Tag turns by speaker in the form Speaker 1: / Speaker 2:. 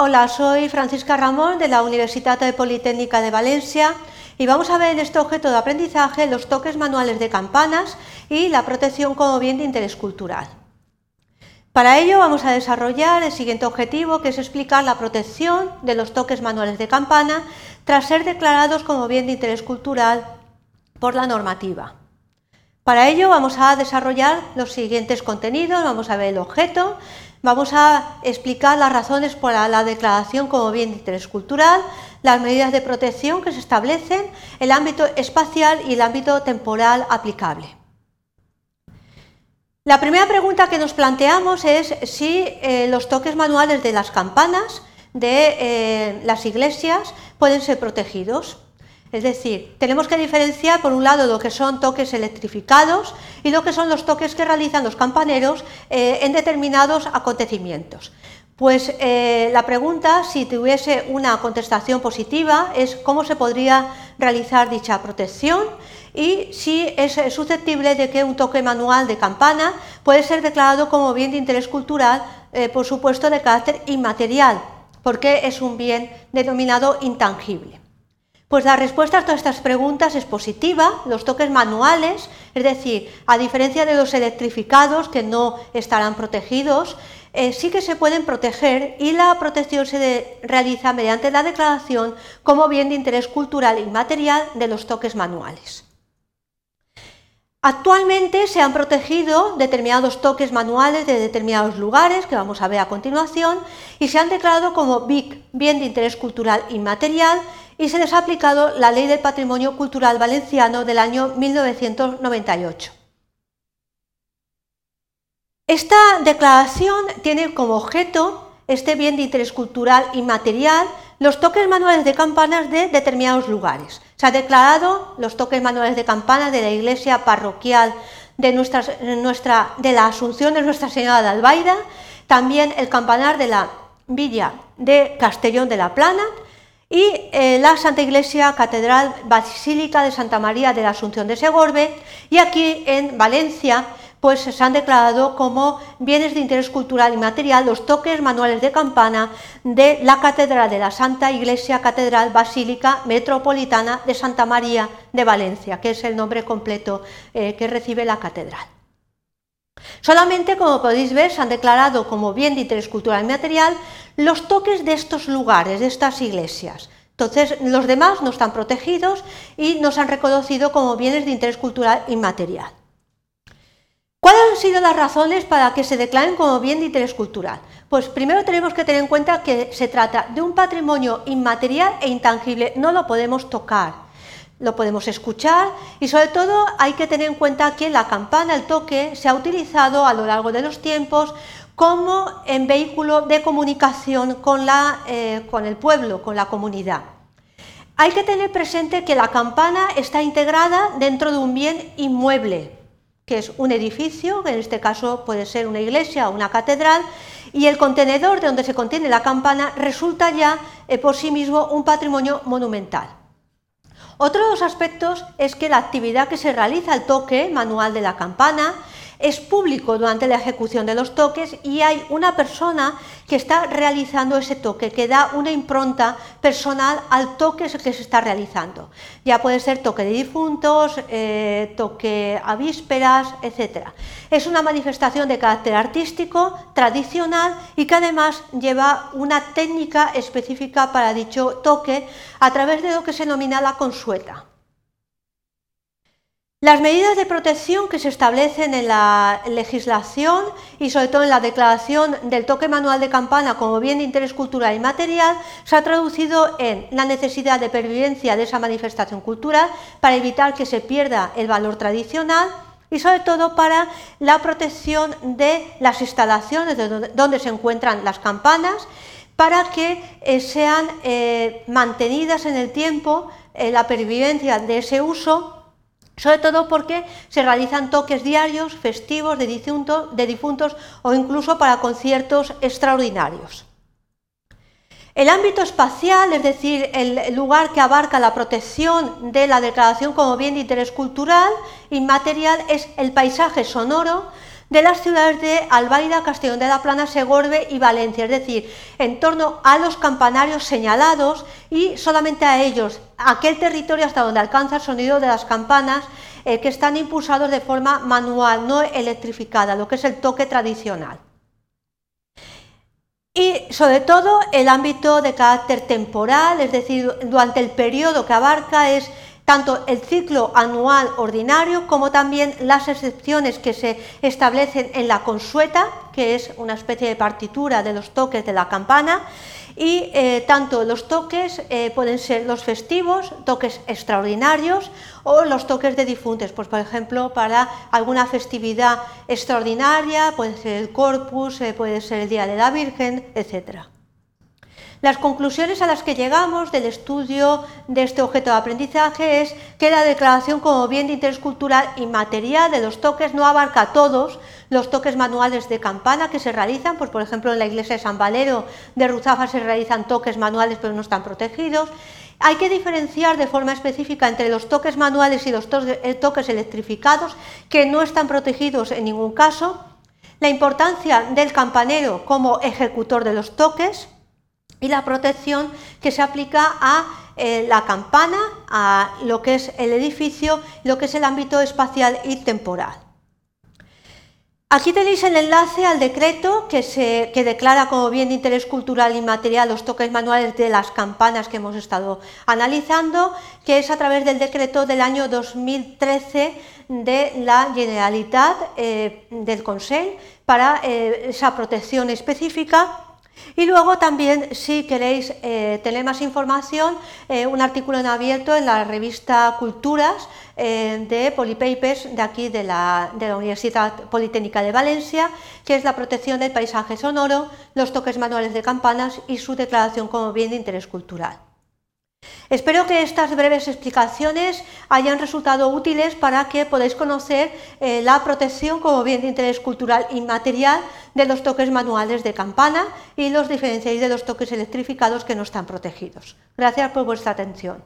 Speaker 1: Hola, soy Francisca Ramón de la Universidad Politécnica de Valencia y vamos a ver en este objeto de aprendizaje los toques manuales de campanas y la protección como bien de interés cultural. Para ello vamos a desarrollar el siguiente objetivo que es explicar la protección de los toques manuales de campana tras ser declarados como bien de interés cultural por la normativa. Para ello vamos a desarrollar los siguientes contenidos, vamos a ver el objeto, Vamos a explicar las razones para la declaración como bien de interés cultural, las medidas de protección que se establecen, el ámbito espacial y el ámbito temporal aplicable. La primera pregunta que nos planteamos es si eh, los toques manuales de las campanas de eh, las iglesias pueden ser protegidos. Es decir, tenemos que diferenciar por un lado lo que son toques electrificados y lo que son los toques que realizan los campaneros eh, en determinados acontecimientos. Pues eh, la pregunta, si tuviese una contestación positiva, es cómo se podría realizar dicha protección y si es susceptible de que un toque manual de campana puede ser declarado como bien de interés cultural, eh, por supuesto de carácter inmaterial, porque es un bien denominado intangible. Pues la respuesta a todas estas preguntas es positiva. Los toques manuales, es decir, a diferencia de los electrificados que no estarán protegidos, eh, sí que se pueden proteger y la protección se realiza mediante la declaración como bien de interés cultural inmaterial de los toques manuales. Actualmente se han protegido determinados toques manuales de determinados lugares, que vamos a ver a continuación, y se han declarado como BIC, bien de interés cultural inmaterial, y se les ha aplicado la Ley del Patrimonio Cultural Valenciano del año 1998. Esta declaración tiene como objeto este bien de interés cultural inmaterial, los toques manuales de campanas de determinados lugares. Se ha declarado los toques manuales de campanas de la iglesia parroquial de, nuestra, de la Asunción de Nuestra Señora de Albaida, también el campanar de la villa de Castellón de la Plana, y eh, la Santa Iglesia Catedral Basílica de Santa María de la Asunción de Segorbe y aquí en Valencia pues se han declarado como bienes de interés cultural y material los toques manuales de campana de la Catedral de la Santa Iglesia Catedral Basílica Metropolitana de Santa María de Valencia, que es el nombre completo eh, que recibe la catedral. Solamente, como podéis ver, se han declarado como bien de interés cultural y material los toques de estos lugares, de estas iglesias. Entonces, los demás no están protegidos y nos han reconocido como bienes de interés cultural inmaterial. ¿Cuáles han sido las razones para que se declaren como bien de interés cultural? Pues primero tenemos que tener en cuenta que se trata de un patrimonio inmaterial e intangible, no lo podemos tocar, lo podemos escuchar y sobre todo hay que tener en cuenta que la campana, el toque, se ha utilizado a lo largo de los tiempos como en vehículo de comunicación con, la, eh, con el pueblo, con la comunidad. Hay que tener presente que la campana está integrada dentro de un bien inmueble, que es un edificio, que en este caso puede ser una iglesia o una catedral, y el contenedor de donde se contiene la campana resulta ya eh, por sí mismo un patrimonio monumental. Otro de los aspectos es que la actividad que se realiza al toque manual de la campana es público durante la ejecución de los toques y hay una persona que está realizando ese toque, que da una impronta personal al toque que se está realizando. Ya puede ser toque de difuntos, eh, toque a vísperas, etc. Es una manifestación de carácter artístico, tradicional y que además lleva una técnica específica para dicho toque a través de lo que se denomina la consueta. Las medidas de protección que se establecen en la legislación y sobre todo en la declaración del toque manual de campana como bien de interés cultural y material se ha traducido en la necesidad de pervivencia de esa manifestación cultural para evitar que se pierda el valor tradicional y sobre todo para la protección de las instalaciones donde se encuentran las campanas para que eh, sean eh, mantenidas en el tiempo eh, la pervivencia de ese uso sobre todo porque se realizan toques diarios, festivos, de, difuntos o incluso para conciertos extraordinarios. El ámbito espacial, es decir, el lugar que abarca la protección de la declaración como bien de interés cultural inmaterial, es el paisaje sonoro de las ciudades de Albaida, Castellón de la Plana, Segorbe y Valencia, es decir, en torno a los campanarios señalados y solamente a ellos, aquel territorio hasta donde alcanza el sonido de las campanas eh, que están impulsados de forma manual, no electrificada, lo que es el toque tradicional. Y sobre todo el ámbito de carácter temporal, es decir, durante el periodo que abarca es tanto el ciclo anual ordinario como también las excepciones que se establecen en la consueta, que es una especie de partitura de los toques de la campana, y eh, tanto los toques eh, pueden ser los festivos, toques extraordinarios o los toques de difuntos, pues por ejemplo para alguna festividad extraordinaria, puede ser el Corpus, eh, puede ser el Día de la Virgen, etcétera. Las conclusiones a las que llegamos del estudio de este objeto de aprendizaje es que la declaración como bien de interés cultural inmaterial de los toques no abarca todos los toques manuales de campana que se realizan, pues por ejemplo en la iglesia de San Valero de Ruzafa se realizan toques manuales pero no están protegidos. Hay que diferenciar de forma específica entre los toques manuales y los eh, toques electrificados que no están protegidos en ningún caso. La importancia del campanero como ejecutor de los toques, y la protección que se aplica a eh, la campana, a lo que es el edificio, lo que es el ámbito espacial y temporal. Aquí tenéis el enlace al decreto que, se, declara como bien de interés cultural y material los toques manuales de las campanas que hemos estado analizando, que es a través del decreto del año 2013 de la Generalitat eh, del Consejo para eh, esa protección específica y luego también, si queréis eh, tener más información, eh, un artículo en abierto en la revista Culturas eh, de Polypapers de aquí de la, de la Universidad Politécnica de Valencia, que es la protección del paisaje sonoro, los toques manuales de campanas y su declaración como bien de interés cultural. Espero que estas breves explicaciones hayan resultado útiles para que podáis conocer eh, la protección como bien de interés cultural inmaterial de los toques manuales de campana y los diferenciáis de los toques electrificados que no están protegidos. Gracias por vuestra atención.